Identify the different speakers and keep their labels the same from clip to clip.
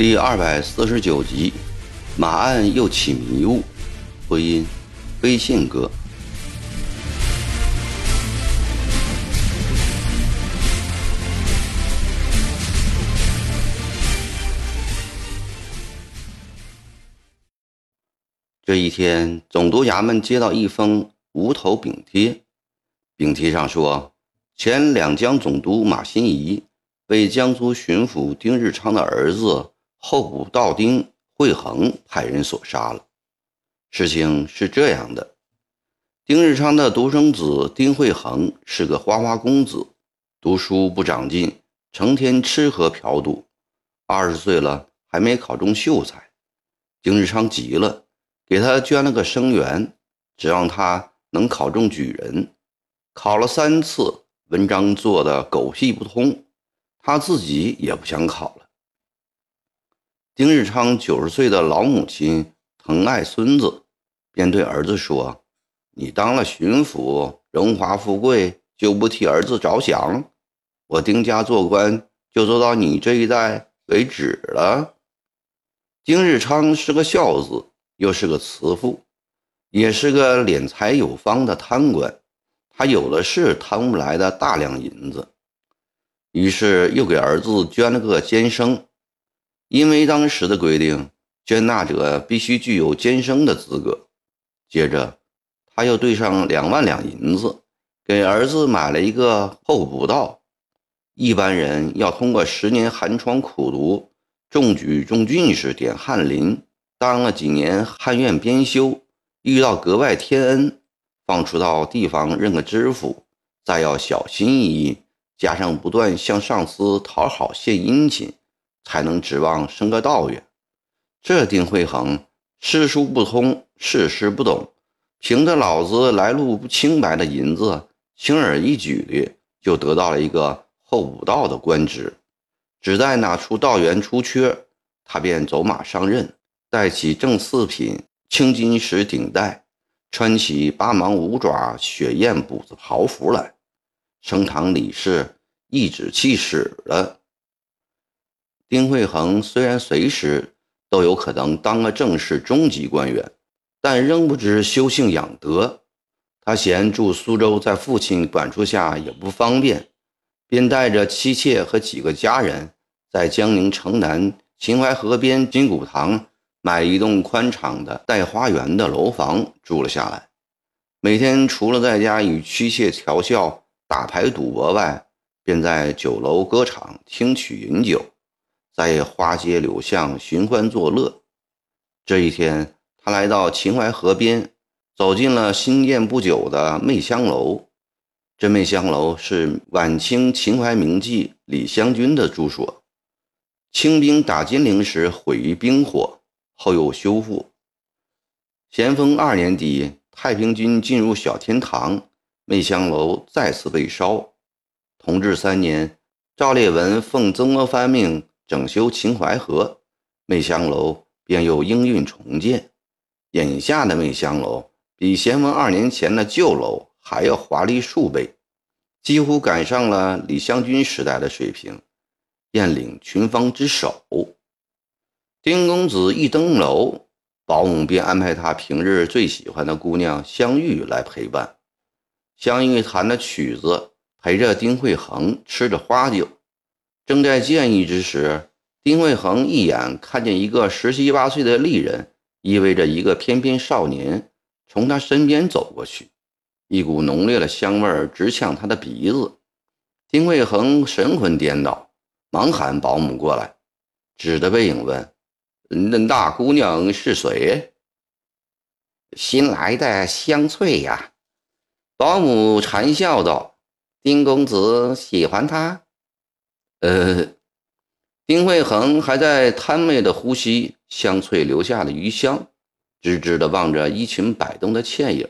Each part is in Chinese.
Speaker 1: 第二百四十九集，马案又起迷雾。回音：飞信哥。这一天，总督衙门接到一封无头禀贴，禀贴上说，前两江总督马新贻被江苏巡抚丁日昌的儿子候补道丁惠恒派人所杀了。事情是这样的：丁日昌的独生子丁惠恒是个花花公子，读书不长进，成天吃喝嫖赌，二十岁了还没考中秀才。丁日昌急了。给他捐了个生源，指望他能考中举人。考了三次，文章做的狗屁不通，他自己也不想考了。丁日昌九十岁的老母亲疼爱孙子，便对儿子说：“你当了巡抚，荣华富贵，就不替儿子着想？我丁家做官，就做到你这一代为止了。”丁日昌是个孝子。又是个慈父，也是个敛财有方的贪官，他有的是贪不来的大量银子，于是又给儿子捐了个监生。因为当时的规定，捐纳者必须具有监生的资格。接着，他又兑上两万两银子，给儿子买了一个候补道。一般人要通过十年寒窗苦读，中举中进士，点翰林。当了几年翰院编修，遇到格外天恩，放出到地方任个知府，再要小心翼翼，加上不断向上司讨好献殷勤，才能指望升个道员。这丁惠恒诗书不通，世事不懂，凭着老子来路不清白的银子，轻而易举的就得到了一个候补道的官职。只待哪处道员出缺，他便走马上任。戴起正四品青金石顶戴，穿起八芒五爪雪燕补子袍服来，升堂理事，一指气使了。丁惠恒虽然随时都有可能当个正式中级官员，但仍不知修性养德。他嫌住苏州在父亲管束下也不方便，便带着妻妾和几个家人，在江宁城南秦淮河边金谷堂。买一栋宽敞的带花园的楼房住了下来，每天除了在家与妻妾调笑、打牌赌博外，便在酒楼歌场听曲饮酒，在花街柳巷寻欢作乐。这一天，他来到秦淮河边，走进了新建不久的媚香楼。这媚香楼是晚清秦淮名妓李香君的住所，清兵打金陵时毁于兵火。后又修复。咸丰二年底，太平军进入小天堂，媚香楼再次被烧。同治三年，赵烈文奉曾国藩命整修秦淮河，媚香楼便又应运重建。眼下的媚香楼比咸丰二年前的旧楼还要华丽数倍，几乎赶上了李香君时代的水平，宴领群芳之首。丁公子一登楼，保姆便安排他平日最喜欢的姑娘香玉来陪伴。香玉弹着曲子，陪着丁惠恒吃着花酒。正在建议之时，丁卫恒一眼看见一个十七八岁的丽人，依偎着一个翩翩少年从他身边走过去，一股浓烈的香味直呛他的鼻子。丁卫恒神魂颠倒，忙喊保姆过来，指着背影问。那大姑娘是谁？
Speaker 2: 新来的香翠呀。保姆馋笑道：“丁公子喜欢她？”
Speaker 1: 呃，丁惠恒还在贪媚的呼吸香翠留下的余香，直直的望着衣裙摆动的倩影。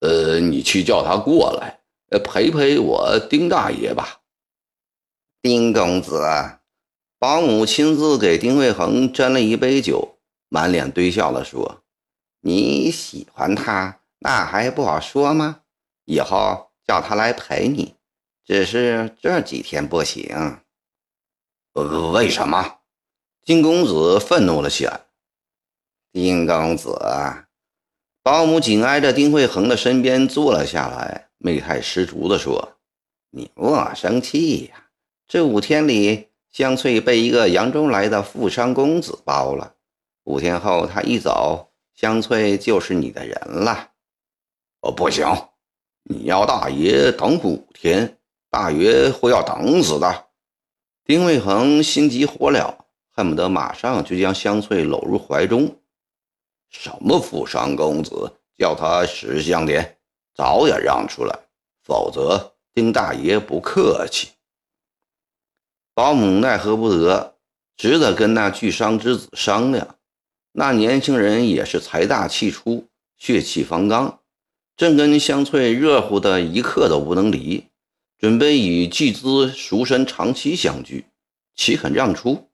Speaker 1: 呃，你去叫他过来，呃陪陪我丁大爷吧。
Speaker 2: 丁公子。保姆亲自给丁惠恒斟了一杯酒，满脸堆笑地说：“你喜欢他，那还不好说吗？以后叫他来陪你，只是这几天不行。”“，
Speaker 1: 为什么？”
Speaker 2: 丁公子愤怒了起来。丁公子，保姆紧挨着丁惠恒的身边坐了下来，媚态十足地说：“你莫生气呀，这五天里，香翠被一个扬州来的富商公子包了。五天后，他一走，香翠就是你的人了。”
Speaker 1: 哦，不行，你要大爷等五天，大约会要等死的。
Speaker 2: 丁卫恒心急火燎，恨不得马上就将香翠搂入怀中。
Speaker 1: 什么富商公子，叫他识相点，早点让出来，否则丁大爷不客气。
Speaker 2: 保姆奈何不得，只得跟那巨商之子商量。那年轻人也是财大气粗，血气方刚，正跟香翠热乎的一刻都不能离，准备以巨资赎身，长期相聚，岂肯让出？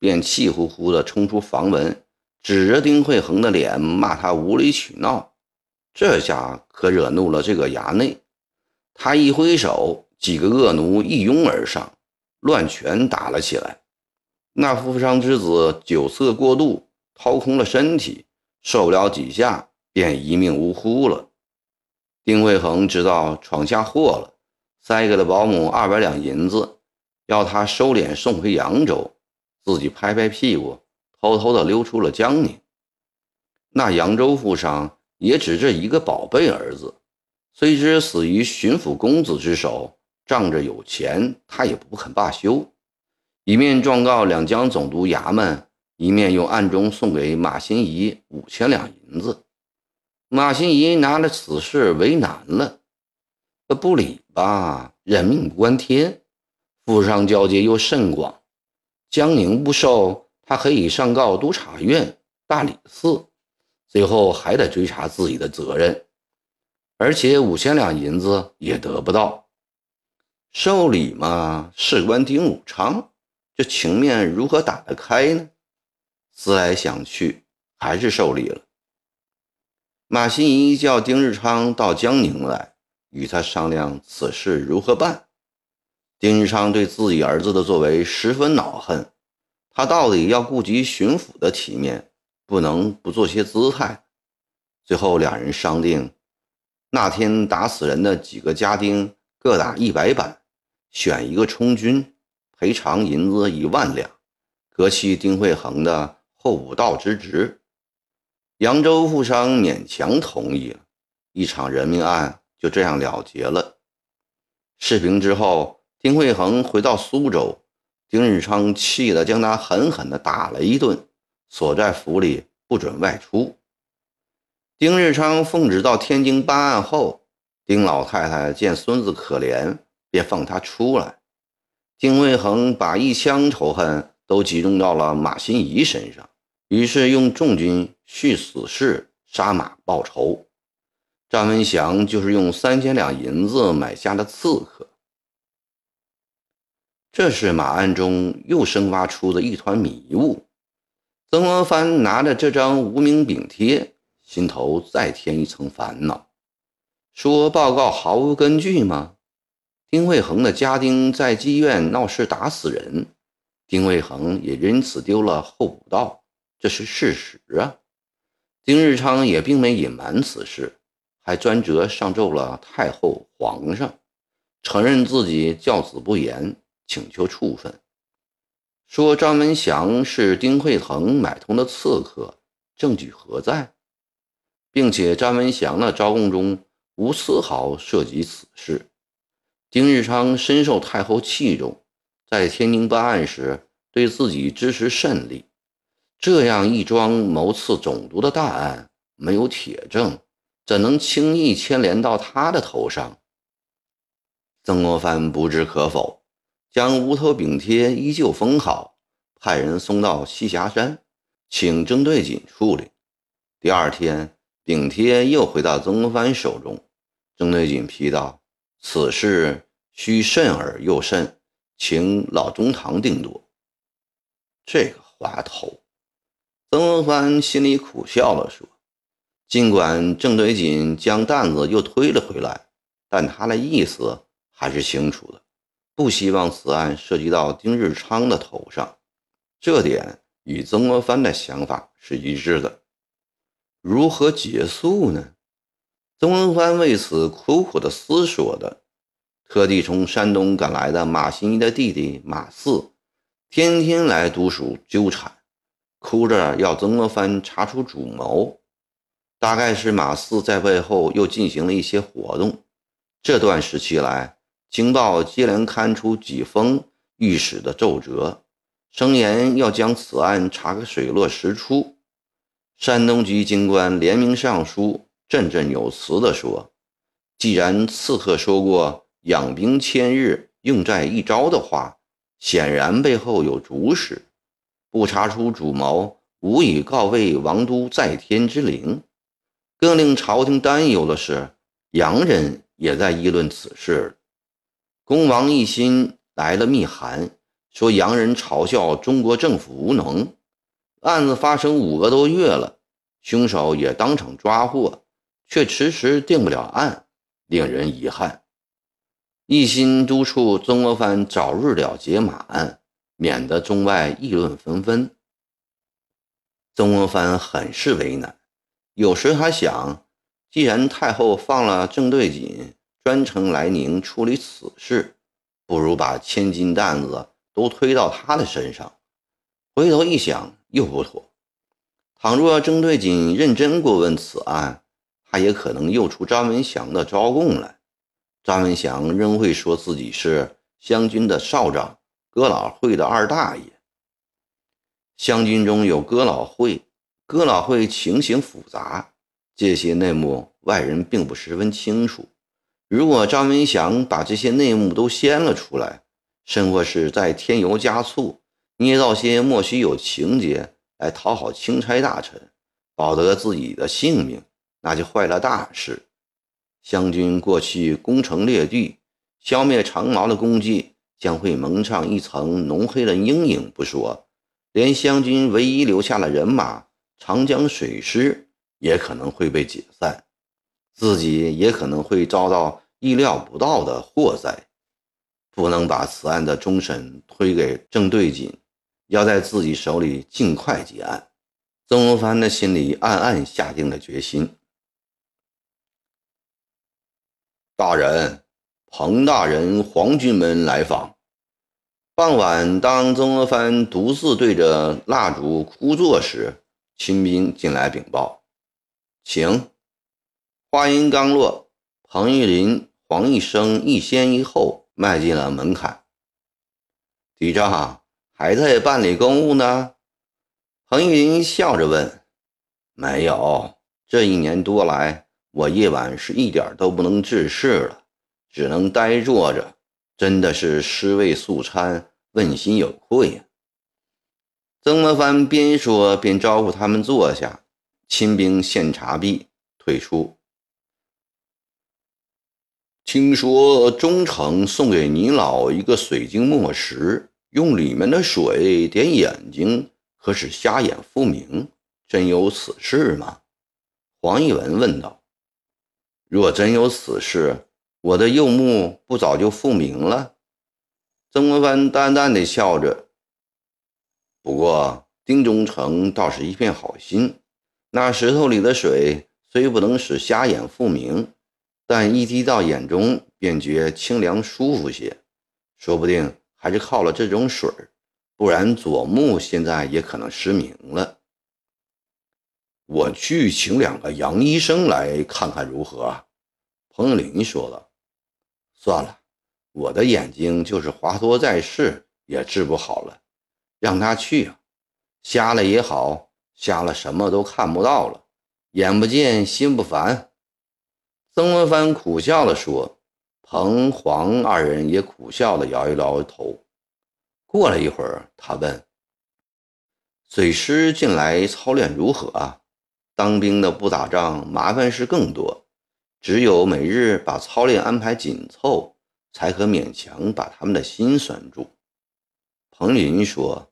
Speaker 2: 便气呼呼地冲出房门。指着丁惠恒的脸骂他无理取闹，这下可惹怒了这个衙内。他一挥手，几个恶奴一拥而上，乱拳打了起来。那富商之子酒色过度，掏空了身体，受不了几下，便一命呜呼了。丁惠恒知道闯下祸了，塞给了保姆二百两银子，要他收敛送回扬州，自己拍拍屁股。偷偷的溜出了江宁。那扬州富商也只这一个宝贝儿子，虽知死于巡抚公子之手，仗着有钱，他也不肯罢休，一面状告两江总督衙门，一面又暗中送给马新贻五千两银子。马新贻拿了此事为难了，不理吧，人命关天，富商交接又甚广，江宁不收。他可以上告督察院、大理寺，最后还得追查自己的责任，而且五千两银子也得不到。受理嘛，事关丁武昌，这情面如何打得开呢？思来想去，还是受理了。马新贻叫丁日昌到江宁来，与他商量此事如何办。丁日昌对自己儿子的作为十分恼恨。他到底要顾及巡抚的体面，不能不做些姿态。最后两人商定，那天打死人的几个家丁各打一百板，选一个充军，赔偿银子一万两，革去丁惠恒的候补道之职。扬州富商勉强同意了，一场人命案就这样了结了。事平之后，丁惠恒回到苏州。丁日昌气得将他狠狠地打了一顿，锁在府里不准外出。丁日昌奉旨到天津办案后，丁老太太见孙子可怜，便放他出来。丁惠恒把一腔仇恨都集中到了马新贻身上，于是用重军续死士，杀马报仇。张文祥就是用三千两银子买下的刺客。这是马案中又生发出的一团迷雾。曾国藩拿着这张无名饼贴，心头再添一层烦恼。说报告毫无根据吗？丁惠恒的家丁在妓院闹事打死人，丁惠恒也因此丢了候补道，这是事实啊。丁日昌也并没隐瞒此事，还专折上奏了太后、皇上，承认自己教子不严。请求处分，说张文祥是丁惠恒买通的刺客，证据何在？并且张文祥的招供中无丝毫涉及此事。丁日昌深受太后器重，在天津办案时对自己支持甚力。这样一桩谋刺总督的大案，没有铁证，怎能轻易牵连到他的头上？曾国藩不置可否。将无头丙贴依旧封好，派人送到栖霞山，请郑对锦处理。第二天，丙贴又回到曾国藩手中。郑对锦批道：“此事需慎而又慎，请老中堂定夺。”这个滑头，曾国藩心里苦笑了，说：“尽管郑对锦将担子又推了回来，但他的意思还是清楚的。”不希望此案涉及到丁日昌的头上，
Speaker 1: 这点与曾国藩的想法是一致的。如何结束呢？曾国藩为此苦苦的思索着，特地从山东赶来的马新贻的弟弟马四，天天来督署纠缠，哭着要曾国藩查出主谋。大概是马四在背后又进行了一些活动。这段时期来，情报接连刊出几封御史的奏折，声言要将此案查个水落石出。山东籍京官联名上书，振振有词地说：“既然刺客说过‘养兵千日，用在一朝’的话，显然背后有主使。不查出主谋，无以告慰王都在天之灵。”更令朝廷担忧的是，洋人也在议论此事。恭王奕欣来了密函，说洋人嘲笑中国政府无能。案子发生五个多月了，凶手也当场抓获，却迟迟定不了案，令人遗憾。一心督促曾国藩早日了结马案，免得中外议论纷纷。曾国藩很是为难。有时还想，既然太后放了郑对锦专程来宁处理此事，不如把千斤担子都推到他的身上。回头一想，又不妥。倘若郑对锦认真过问此案，他也可能又出张文祥的招供来。张文祥仍会说自己是湘军的少长，哥老会的二大爷。湘军中有哥老会。哥老会情形复杂，这些内幕外人并不十分清楚。如果张文祥把这些内幕都掀了出来，甚或是再添油加醋，捏造些莫须有情节来讨好钦差大臣，保得自己的性命，那就坏了大事。湘军过去攻城略地，消灭长毛的功绩将会蒙上一层浓黑的阴影不说，连湘军唯一留下的人马。长江水师也可能会被解散，自己也可能会遭到意料不到的祸灾。不能把此案的终审推给郑对锦，要在自己手里尽快结案。曾国藩的心里暗暗下定了决心。大人，彭大人、黄军门来访。傍晚，当曾国藩独自对着蜡烛枯坐时，亲兵进来禀报，请。话音刚落，彭玉林、黄一生一先一后迈进了门槛。局长还在办理公务呢？彭玉林笑着问。没有，这一年多来，我夜晚是一点都不能治事了，只能呆坐着，真的是尸位素餐，问心有愧呀。曾国藩边说边招呼他们坐下，亲兵献茶毕，退出。听说忠诚送给您老一个水晶墨石，用里面的水点眼睛，可使瞎眼复明，真有此事吗？黄义文问道。若真有此事，我的右目不早就复明了？曾国藩淡淡的笑着。不过，丁忠诚倒是一片好心。那石头里的水虽不能使瞎眼复明，但一滴到眼中便觉清凉舒服些。说不定还是靠了这种水不然左目现在也可能失明了。我去请两个杨医生来看看如何？彭林说了。算了，我的眼睛就是华佗在世也治不好了。让他去啊，瞎了也好，瞎了什么都看不到了，眼不见心不烦。曾国藩苦笑地说，彭黄二人也苦笑地摇一摇头。过了一会儿，他问：“水师近来操练如何啊？当兵的不打仗，麻烦事更多，只有每日把操练安排紧凑，才可勉强把他们的心拴住。”彭林说：“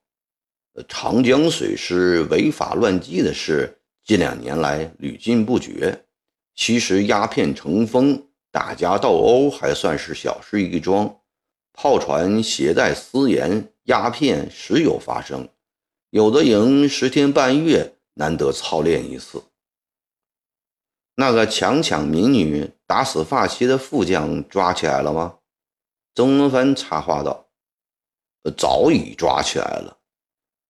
Speaker 1: 长江水师违法乱纪的事，近两年来屡禁不绝。其实鸦片成风、打架斗殴还算是小事一桩，炮船携带私盐、鸦片时有发生。有的营十天半月难得操练一次。那个强抢民女、打死发妻的副将抓起来了吗？曾国藩插话道：“早已抓起来了。”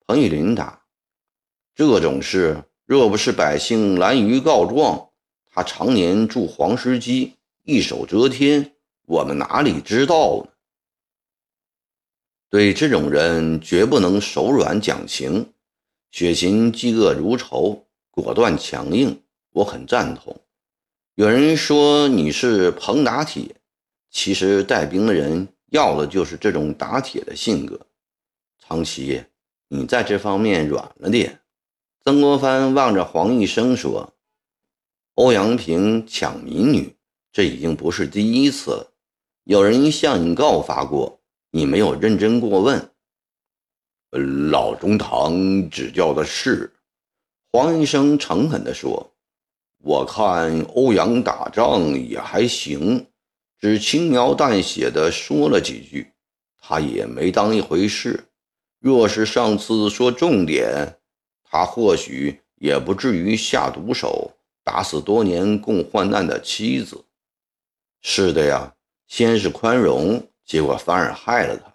Speaker 1: 彭玉林答：“这种事，若不是百姓拦于告状，他常年住黄石矶，一手遮天，我们哪里知道呢？对这种人，绝不能手软讲情，雪琴嫉恶如仇，果断强硬。我很赞同。有人说你是彭打铁，其实带兵的人要的就是这种打铁的性格。长崎。你在这方面软了点。曾国藩望着黄玉生说：“欧阳平抢民女，这已经不是第一次了。有人向你告发过，你没有认真过问。”
Speaker 2: 老中堂指教的是。黄医生诚恳地说：“我看欧阳打仗也还行，只轻描淡写的说了几句，他也没当一回事。”若是上次说重点，他或许也不至于下毒手，打死多年共患难的妻子。
Speaker 1: 是的呀，先是宽容，结果反而害了他。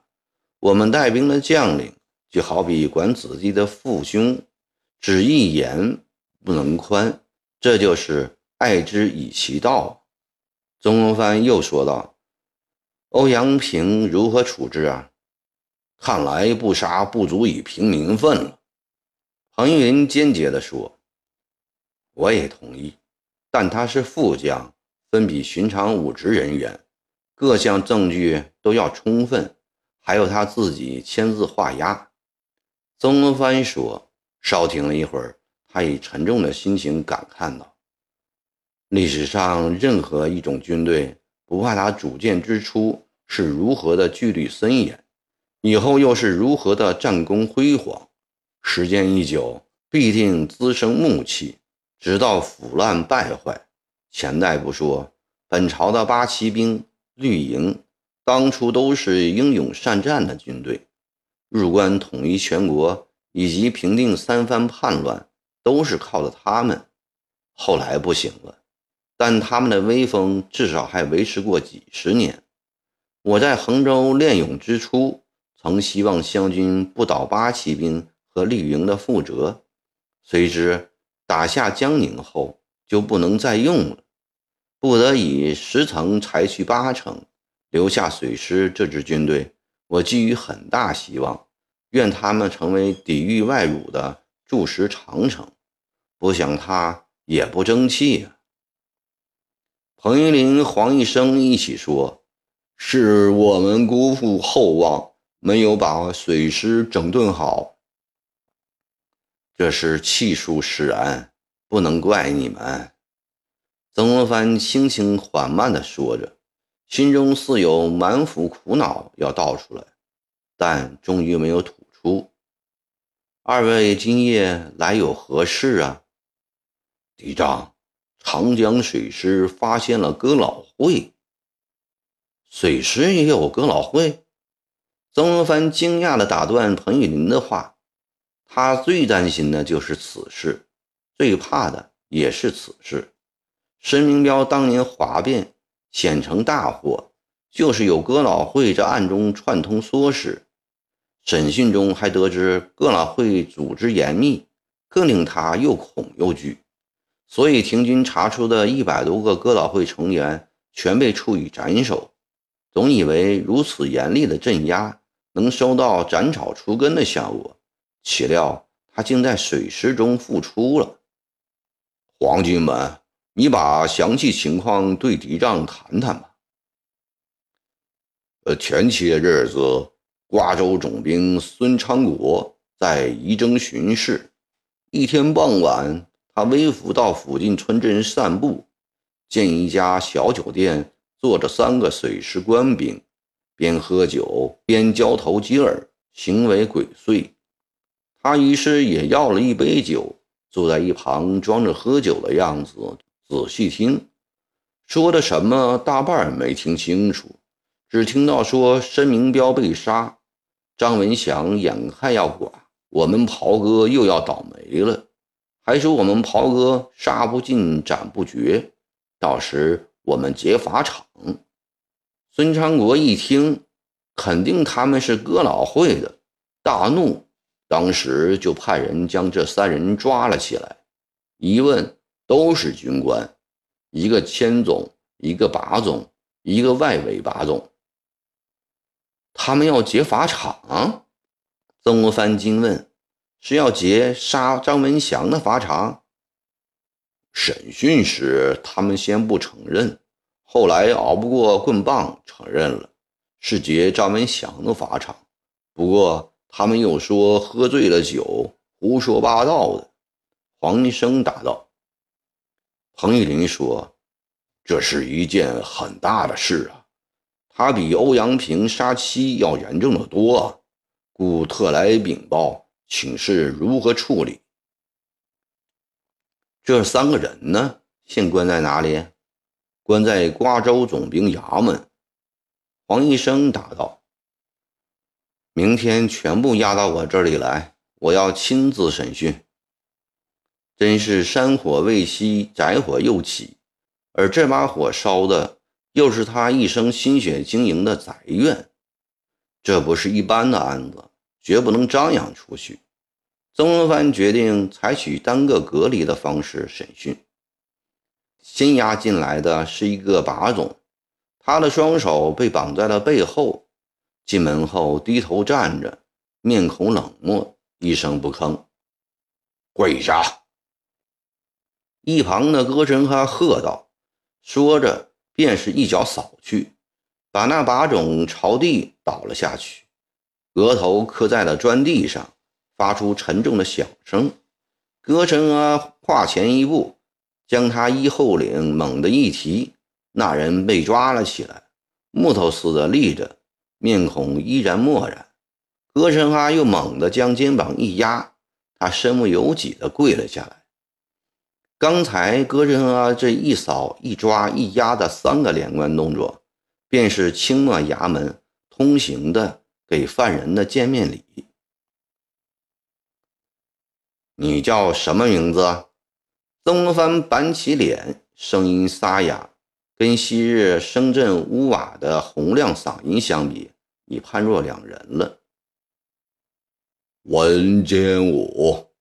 Speaker 1: 我们带兵的将领就好比管子弟的父兄，只一言不能宽，这就是爱之以其道。曾国藩又说道：“欧阳平如何处置啊？”
Speaker 2: 看来不杀不足以平民愤了，
Speaker 1: 彭玉麟坚决地说：“我也同意，但他是副将，分比寻常武职人员，各项证据都要充分，还有他自己签字画押。”曾国藩说。稍停了一会儿，他以沉重的心情感叹道：“历史上任何一种军队，不怕他主建之初是如何的纪律森严。”以后又是如何的战功辉煌？时间一久，必定滋生怒气，直到腐烂败坏。前代不说，本朝的八旗兵、绿营，当初都是英勇善战的军队，入关统一全国以及平定三藩叛乱，都是靠的他们。后来不行了，但他们的威风至少还维持过几十年。我在衡州练勇之初。曾希望湘军不倒八旗兵和绿营的覆辙，谁知打下江宁后就不能再用了，不得已十层裁去八成，留下水师这支军队。我寄予很大希望，愿他们成为抵御外辱的筑石长城。不想他也不争气啊！彭玉麟、黄玉生一起说：“是我们辜负厚望。”没有把水师整顿好，这是气数使然，不能怪你们。”曾国藩轻轻缓慢地说着，心中似有满腹苦恼要道出来，但终于没有吐出。二位今夜来有何事啊？
Speaker 2: 嫡长，长江水师发现了哥老会。
Speaker 1: 水师也有哥老会？曾国藩惊讶地打断彭玉林的话：“他最担心的就是此事，最怕的也是此事。申明彪当年哗变，险成大祸，就是有哥老会在暗中串通唆使。审讯中还得知哥老会组织严密，更令他又恐又惧。所以廷军查出的一百多个哥老会成员，全被处以斩首。总以为如此严厉的镇压。”能收到斩草除根的效果，岂料他竟在水师中复出了。
Speaker 2: 皇军们，你把详细情况对敌帐谈谈吧。呃，前些日子，瓜州总兵孙昌国在仪征巡视，一天傍晚，他微服到附近村镇散步，见一家小酒店坐着三个水师官兵。边喝酒边交头接耳，行为鬼祟。他于是也要了一杯酒，坐在一旁装着喝酒的样子，仔细听，说的什么大半没听清楚，只听到说申明彪被杀，张文祥眼看要剐，
Speaker 1: 我们袍哥又要倒霉了，还说我们袍哥杀不尽斩不绝，到时我们劫法场。孙昌国一听，肯定他们是哥老会的，大怒，当时就派人将这三人抓了起来。一问，都是军官，一个千总，一个把总，一个外围把总。他们要劫法场？曾国藩惊问：“是要劫杀张文祥的法场？”审讯时，他们先不承认。后来熬不过棍棒，承认了是劫张文祥的法场。不过他们又说喝醉了酒，胡说八道的。黄医生答道：“彭玉麟说，这是一件很大的事啊，他比欧阳平杀妻要严重的多，故特来禀报，请示如何处理。这三个人呢，现关在哪里？”关在瓜州总兵衙门，黄医生答道：“明天全部押到我这里来，我要亲自审讯。真是山火未熄，宅火又起，而这把火烧的又是他一生心血经营的宅院，这不是一般的案子，绝不能张扬出去。”曾国藩决定采取单个隔离的方式审讯。新押进来的是一个把总，他的双手被绑在了背后。进门后低头站着，面孔冷漠，一声不吭。跪下！一旁的歌神哈喝道，说着便是一脚扫去，把那把种朝地倒了下去，额头磕在了砖地上，发出沉重的响声。歌神啊，跨前一步。将他衣后领猛地一提，那人被抓了起来，木头似的立着，面孔依然漠然。歌神哈又猛地将肩膀一压，他身不由己地跪了下来。刚才歌神啊这一扫、一抓、一压的三个连贯动作，便是清末衙门通行的给犯人的见面礼。你叫什么名字？曾国藩板起脸，声音沙哑，跟昔日声震屋瓦的洪亮嗓音相比，已判若两人了。文监武，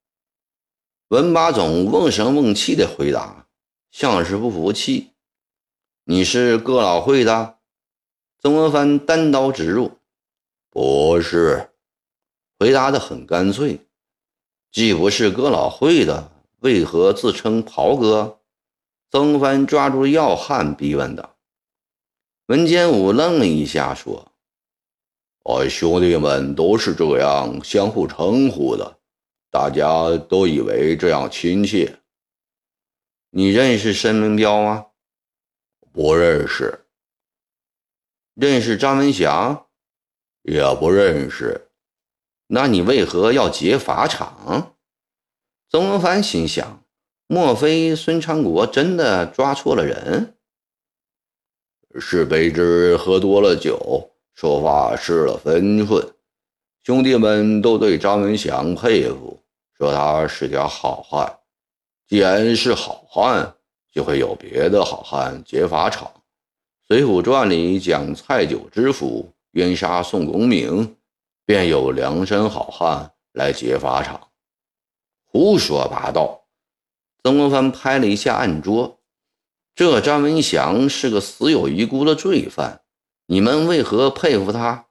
Speaker 1: 文八总瓮声瓮气的回答，像是不服气。你是哥老会的？曾国藩单刀直入，不是，回答的很干脆。既不是哥老会的。为何自称袍哥？曾藩抓住要害，逼问道。文监武愣了一下，说：“我兄弟们都是这样相互称呼的，大家都以为这样亲切。你认识申明彪吗？不认识。认识张文祥？也不认识。那你为何要劫法场？”曾国藩心想：莫非孙昌国真的抓错了人？是卑职喝多了酒，说话失了分寸。兄弟们都对张文祥佩服，说他是条好汉。既然是好汉，就会有别的好汉劫法场。《水浒传》里讲蔡九知府冤杀宋公明，便有梁山好汉来劫法场。胡说八道！曾国藩拍了一下案桌。这张文祥是个死有余辜的罪犯，你们为何佩服他？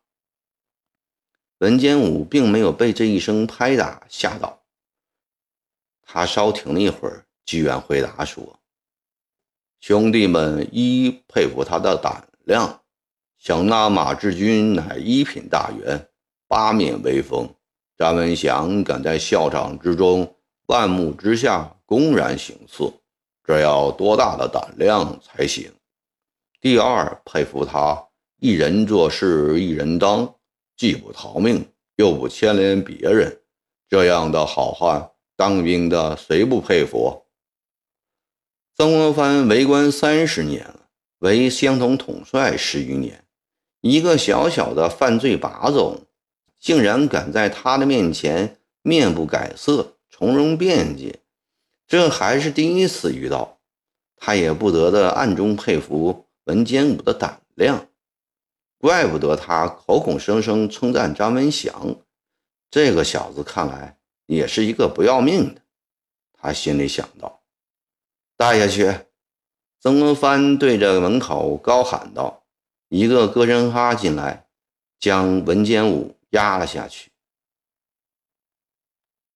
Speaker 1: 文监武并没有被这一声拍打吓到，他稍停了一会儿，居然回答说：“兄弟们一佩服他的胆量，想那马志军乃一品大员，八面威风。”张文祥敢在校场之中、万目之下公然行刺，这要多大的胆量才行？第二，佩服他一人做事一人当，既不逃命，又不牵连别人，这样的好汉，当兵的谁不佩服？曾国藩为官三十年了，为相同统帅十余年，一个小小的犯罪把总。竟然敢在他的面前面不改色，从容辩解。这还是第一次遇到，他也不得的暗中佩服文坚武的胆量。怪不得他口口声声称赞张文祥，这个小子看来也是一个不要命的。他心里想到。带下去！曾国藩对着门口高喊道。一个歌声哈进来，将文坚武压了下去。